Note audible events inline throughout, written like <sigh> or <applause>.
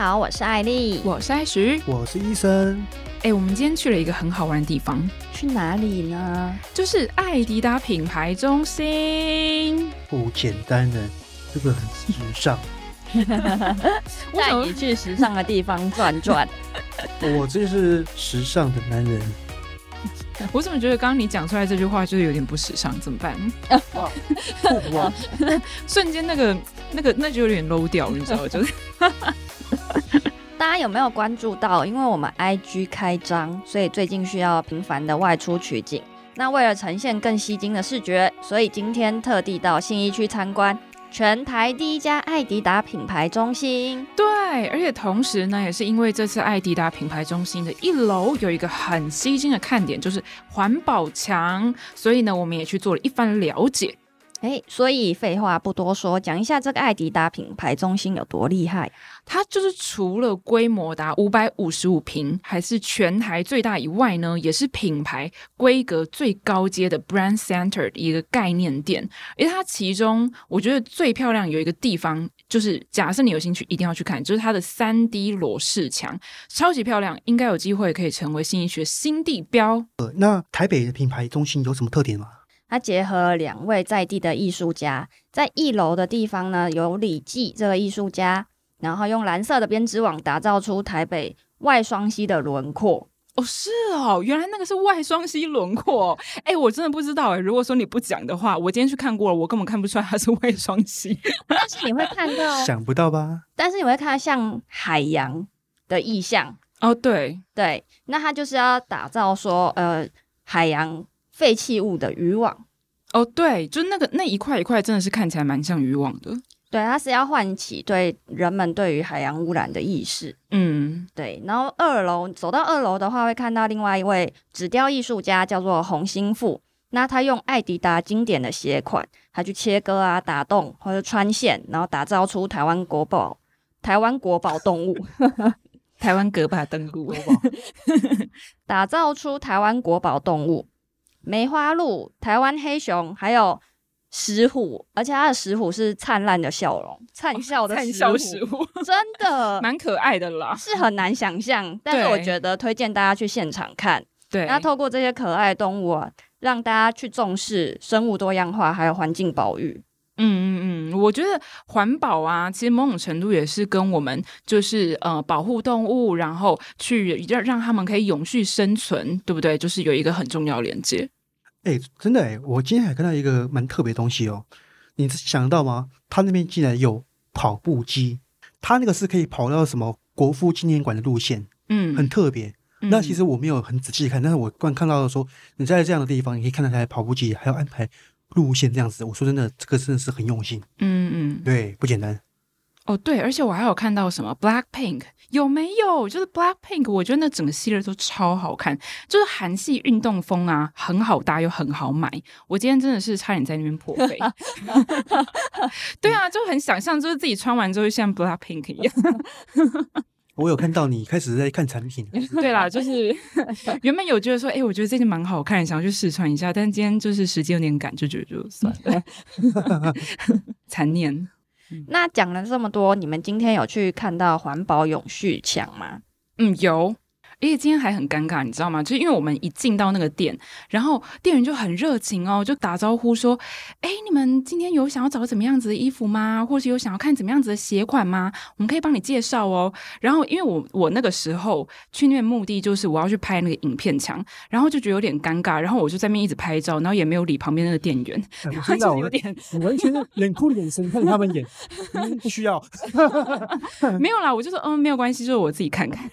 好，我是艾莉，我是艾徐，我是医生。哎，我们今天去了一个很好玩的地方，去哪里呢？就是艾迪达品牌中心。不简单的，这个很时尚。<laughs> 带你去时尚的地方转转。<laughs> 我这是时尚的男人。我怎么觉得刚刚你讲出来这句话就是有点不时尚？怎么办？<laughs> 哇！瞬间那个那个那就有点 low 掉，你知道吗？就是。大家有没有关注到？因为我们 IG 开张，所以最近需要频繁的外出取景。那为了呈现更吸睛的视觉，所以今天特地到信义区参观。全台第一家爱迪达品牌中心，对，而且同时呢，也是因为这次爱迪达品牌中心的一楼有一个很吸睛的看点，就是环保墙，所以呢，我们也去做了一番了解。哎，所以废话不多说，讲一下这个爱迪达品牌中心有多厉害。它就是除了规模达五百五十五平，还是全台最大以外呢，也是品牌规格最高阶的 Brand Center 的一个概念店。而它其中我觉得最漂亮有一个地方，就是假设你有兴趣，一定要去看，就是它的三 D 裸视墙，超级漂亮，应该有机会可以成为新一学新地标。呃，那台北的品牌中心有什么特点吗？它结合了两位在地的艺术家，在一楼的地方呢，有李济这个艺术家，然后用蓝色的编织网打造出台北外双溪的轮廓。哦，是哦，原来那个是外双溪轮廓。哎，我真的不知道哎。如果说你不讲的话，我今天去看过了，我根本看不出来它是外双溪。<laughs> 但是你会看到，<laughs> 想不到吧？但是你会看到像海洋的意象。哦，对对，那它就是要打造说，呃，海洋。废弃物的渔网哦，对，就那个那一块一块，真的是看起来蛮像渔网的。对，它是要唤起对人们对于海洋污染的意识。嗯，对。然后二楼走到二楼的话，会看到另外一位纸雕艺术家，叫做洪兴富。那他用艾迪达经典的鞋款，他去切割啊、打洞或者穿线，然后打造出台湾国宝、台湾国宝动物、<laughs> 台湾格巴登陆，<laughs> 打造出台湾国宝动物。梅花鹿、台湾黑熊，还有石虎，而且它的石虎是灿烂的笑容，灿笑的石虎，石虎。真的。<laughs> 蛮可爱的啦，是很难想象。但是我觉得推荐大家去现场看，对，那透过这些可爱的动物啊，让大家去重视生物多样化，还有环境保育。嗯嗯嗯，我觉得环保啊，其实某种程度也是跟我们就是呃保护动物，然后去让让他们可以永续生存，对不对？就是有一个很重要连接。哎，真的哎，我今天还看到一个蛮特别的东西哦，你想到吗？他那边竟然有跑步机，他那个是可以跑到什么国父纪念馆的路线，嗯，很特别。嗯、那其实我没有很仔细看，但是我刚看到的说，你在这样的地方，你可以看到台跑步机，还要安排。路线这样子，我说真的，这个真的是很用心。嗯嗯，对，不简单。哦，对，而且我还有看到什么 Blackpink 有没有？就是 Blackpink，我觉得那整个系列都超好看，就是韩系运动风啊，很好搭又很好买。我今天真的是差点在那边破费。<laughs> 对啊，就很想象，就是自己穿完之后像 Blackpink 一样。<laughs> 我有看到你开始在看产品，<laughs> 对啦，就是 <laughs> 原本有觉得说，哎、欸，我觉得这件蛮好看，想要去试穿一下，但今天就是时间有点赶，就觉得就算了，<laughs> 残念。那讲了这么多，你们今天有去看到环保永续墙吗？嗯，有。而且今天还很尴尬，你知道吗？就是因为我们一进到那个店，然后店员就很热情哦，就打招呼说：“哎，你们今天有想要找怎么样子的衣服吗？或是有想要看怎么样子的鞋款吗？我们可以帮你介绍哦。”然后因为我我那个时候去那边目的就是我要去拍那个影片墙，然后就觉得有点尴尬，然后我就在那边一直拍照，然后也没有理旁边那个店员，我知道有点 <laughs> 我完全是冷酷的眼神看他们演，不需要，没有啦，我就说嗯，没有关系，就是我自己看看。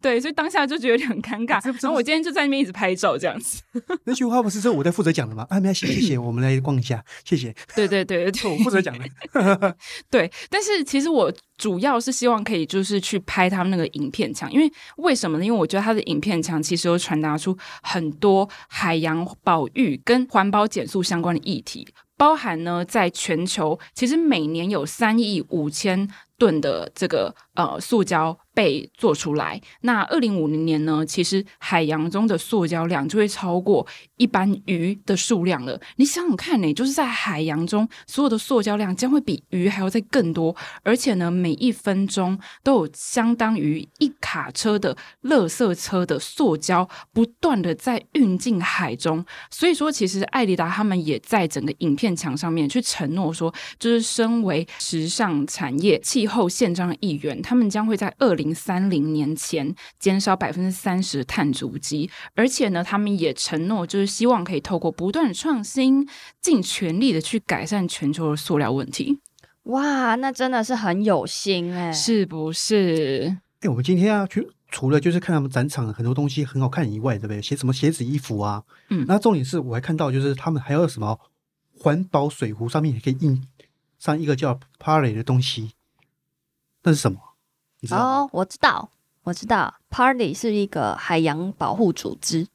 对，所以当下就觉得有点很尴尬。然后我今天就在那边一直拍照，这样子。<laughs> 那句话不是说我在负责讲的吗？啊，没关系，谢谢，我们来逛一下，谢谢。<laughs> 对对对对，我负责讲的。<laughs> 对，但是其实我主要是希望可以就是去拍他们那个影片墙，因为为什么呢？因为我觉得他的影片墙其实有传达出很多海洋保育跟环保减速相关的议题。包含呢，在全球其实每年有三亿五千吨的这个呃塑胶被做出来。那二零五零年呢，其实海洋中的塑胶量就会超过一般鱼的数量了。你想想看呢，就是在海洋中，所有的塑胶量将会比鱼还要再更多，而且呢，每一分钟都有相当于一卡车的垃圾车的塑胶不断的在运进海中。所以说，其实艾迪达他们也在整个影片墙上面去承诺说，就是身为时尚产业气候宪章的一员，他们将会在二零。零三零年前减少百分之三十碳足迹，而且呢，他们也承诺，就是希望可以透过不断的创新，尽全力的去改善全球的塑料问题。哇，那真的是很有心哎，是不是？哎、欸，我们今天啊，去除了就是看他们展场很多东西很好看以外，对不对？写什么鞋子、衣服啊，嗯，那重点是我还看到，就是他们还有什么环保水壶，上面也可以印上一个叫 Parley 的东西，那是什么？哦我知道，我知道 Party 是一个海洋保护组织，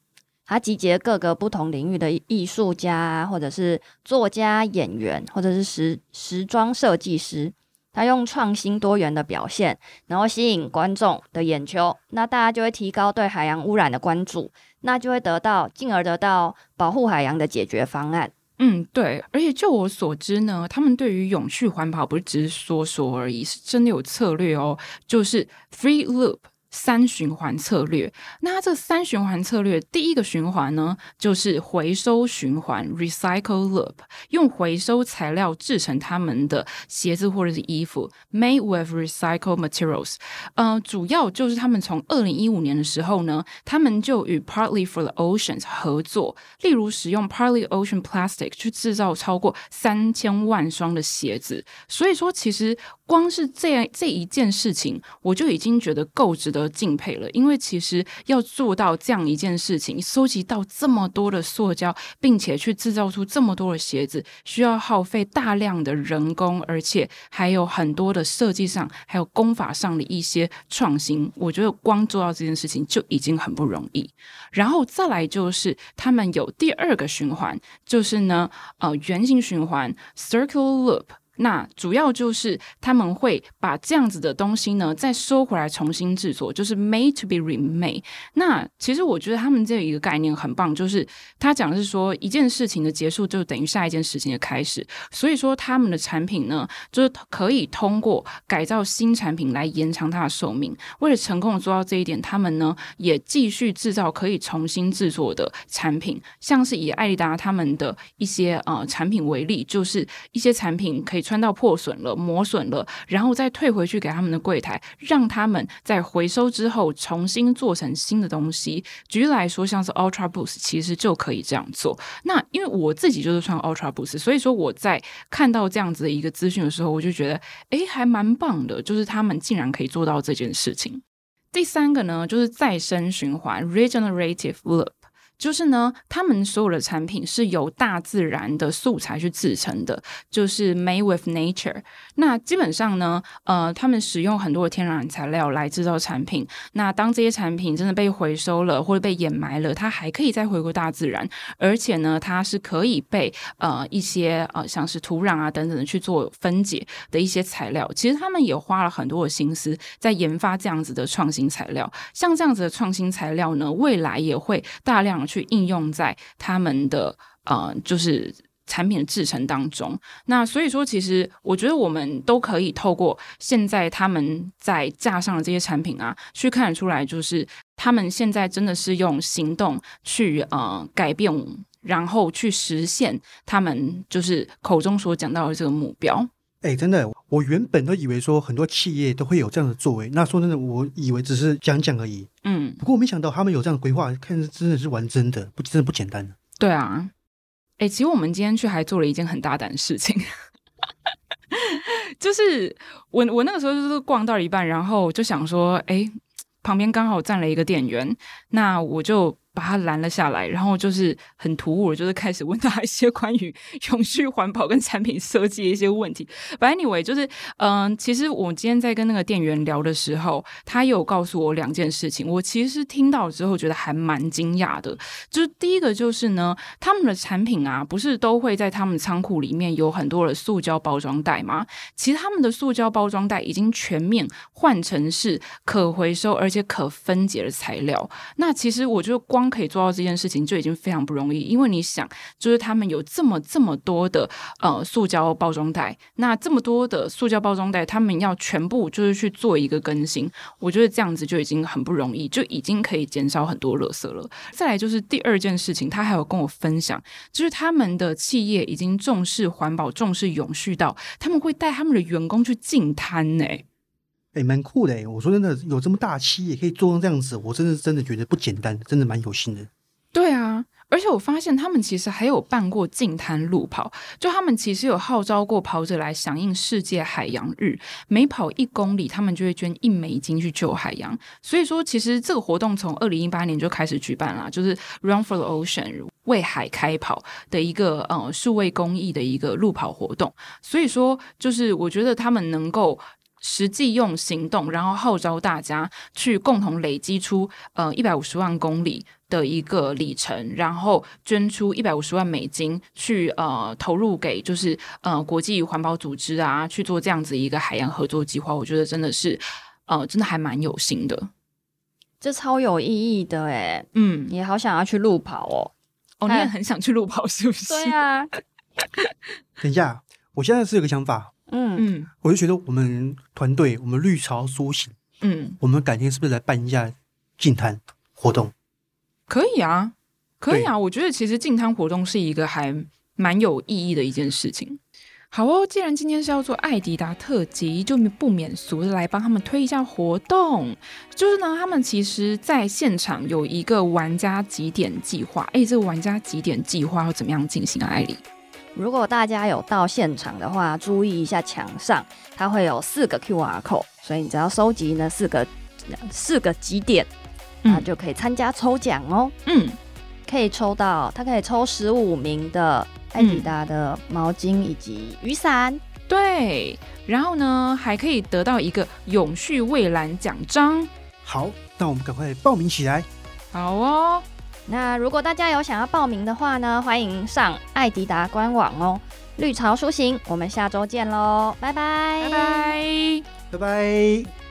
它集结各个不同领域的艺术家，或者是作家、演员，或者是时时装设计师，他用创新多元的表现，然后吸引观众的眼球，那大家就会提高对海洋污染的关注，那就会得到，进而得到保护海洋的解决方案。嗯，对，而且就我所知呢，他们对于永续环保不是只是说说而已，是真的有策略哦，就是 Free Loop。三循环策略，那这三循环策略，第一个循环呢，就是回收循环 （recycle loop），用回收材料制成他们的鞋子或者是衣服 （made with recycled materials）。呃，主要就是他们从二零一五年的时候呢，他们就与 Partly for the Oceans 合作，例如使用 Partly Ocean Plastic 去制造超过三千万双的鞋子。所以说，其实光是这样这一件事情，我就已经觉得够值得。敬佩了，因为其实要做到这样一件事情，收集到这么多的塑胶，并且去制造出这么多的鞋子，需要耗费大量的人工，而且还有很多的设计上，还有工法上的一些创新。我觉得光做到这件事情就已经很不容易。然后再来就是他们有第二个循环，就是呢，呃，圆形循环 （circular loop）。那主要就是他们会把这样子的东西呢，再收回来重新制作，就是 made to be remade。那其实我觉得他们这一个概念很棒，就是他讲的是说一件事情的结束就等于下一件事情的开始。所以说他们的产品呢，就是可以通过改造新产品来延长它的寿命。为了成功的做到这一点，他们呢也继续制造可以重新制作的产品，像是以艾丽达他们的一些呃产品为例，就是一些产品可以。穿到破损了、磨损了，然后再退回去给他们的柜台，让他们在回收之后重新做成新的东西。举例来说，像是 Ultra Boost，其实就可以这样做。那因为我自己就是穿 Ultra Boost，所以说我在看到这样子的一个资讯的时候，我就觉得，诶，还蛮棒的，就是他们竟然可以做到这件事情。第三个呢，就是再生循环 （Regenerative Loop）。就是呢，他们所有的产品是由大自然的素材去制成的，就是 made with nature。那基本上呢，呃，他们使用很多的天然材料来制造产品。那当这些产品真的被回收了或者被掩埋了，它还可以再回归大自然，而且呢，它是可以被呃一些呃像是土壤啊等等的去做分解的一些材料。其实他们也花了很多的心思在研发这样子的创新材料。像这样子的创新材料呢，未来也会大量。去应用在他们的呃，就是产品的制成当中。那所以说，其实我觉得我们都可以透过现在他们在架上的这些产品啊，去看得出来，就是他们现在真的是用行动去呃改变，然后去实现他们就是口中所讲到的这个目标。哎，真的，我原本都以为说很多企业都会有这样的作为。那说真的，我以为只是讲讲而已。嗯，不过我没想到他们有这样的规划，看真的是玩真的，不真的不简单。对啊，哎，其实我们今天去还做了一件很大胆的事情，<laughs> 就是我我那个时候就是逛到了一半，然后就想说，哎，旁边刚好站了一个店员，那我就把他拦了下来，然后就是很突兀，就是开始问他一些关于 <laughs> 永续环保跟产品设计的一些问题。But anyway，就是嗯、其实我今天在跟那个店员聊的时候，他有告诉我两件事情，我其实听到之后觉得还蛮惊讶的。就是第一个就是呢，他们的产品啊，不是都会在他们仓库里面有很多的塑胶包装袋吗？其实他们的塑胶包装袋已经全面换成是可回收而且可分解的材料。那其实我就光光可以做到这件事情就已经非常不容易，因为你想，就是他们有这么这么多的呃塑胶包装袋，那这么多的塑胶包装袋，他们要全部就是去做一个更新，我觉得这样子就已经很不容易，就已经可以减少很多垃圾了。再来就是第二件事情，他还有跟我分享，就是他们的企业已经重视环保、重视永续到他们会带他们的员工去净滩呢。哎，蛮酷的哎！我说真的，有这么大企业可以做成这样子，我真的真的觉得不简单，真的蛮有心的。对啊，而且我发现他们其实还有办过净滩路跑，就他们其实有号召过跑者来响应世界海洋日，每跑一公里，他们就会捐一美金去救海洋。所以说，其实这个活动从二零一八年就开始举办了，就是 Run for the Ocean 为海开跑的一个呃数位公益的一个路跑活动。所以说，就是我觉得他们能够。实际用行动，然后号召大家去共同累积出呃一百五十万公里的一个里程，然后捐出一百五十万美金去呃投入给就是呃国际环保组织啊去做这样子一个海洋合作计划，我觉得真的是呃真的还蛮有心的，这超有意义的诶，嗯，也好想要去路跑哦，哦，你也很想去路跑是不是？对啊，<laughs> 等一下，我现在是有个想法。嗯嗯，我就觉得我们团队，我们绿潮苏醒，嗯，我们改天是不是来办一下净滩活动？可以啊，可以啊。我觉得其实净滩活动是一个还蛮有意义的一件事情。好哦，既然今天是要做艾迪达特辑，就不免俗的来帮他们推一下活动。就是呢，他们其实在现场有一个玩家集点计划。哎，这个玩家集点计划要怎么样进行啊？艾莉？如果大家有到现场的话，注意一下墙上，它会有四个 QR code，所以你只要收集那四个四个几点，那就可以参加抽奖哦。嗯，可以抽到，它可以抽十五名的艾迪达的毛巾以及雨伞。对，然后呢，还可以得到一个永续蔚蓝奖章。好，那我们赶快报名起来。好哦。那如果大家有想要报名的话呢，欢迎上爱迪达官网哦。绿潮出行，我们下周见喽，拜拜，拜拜，拜拜。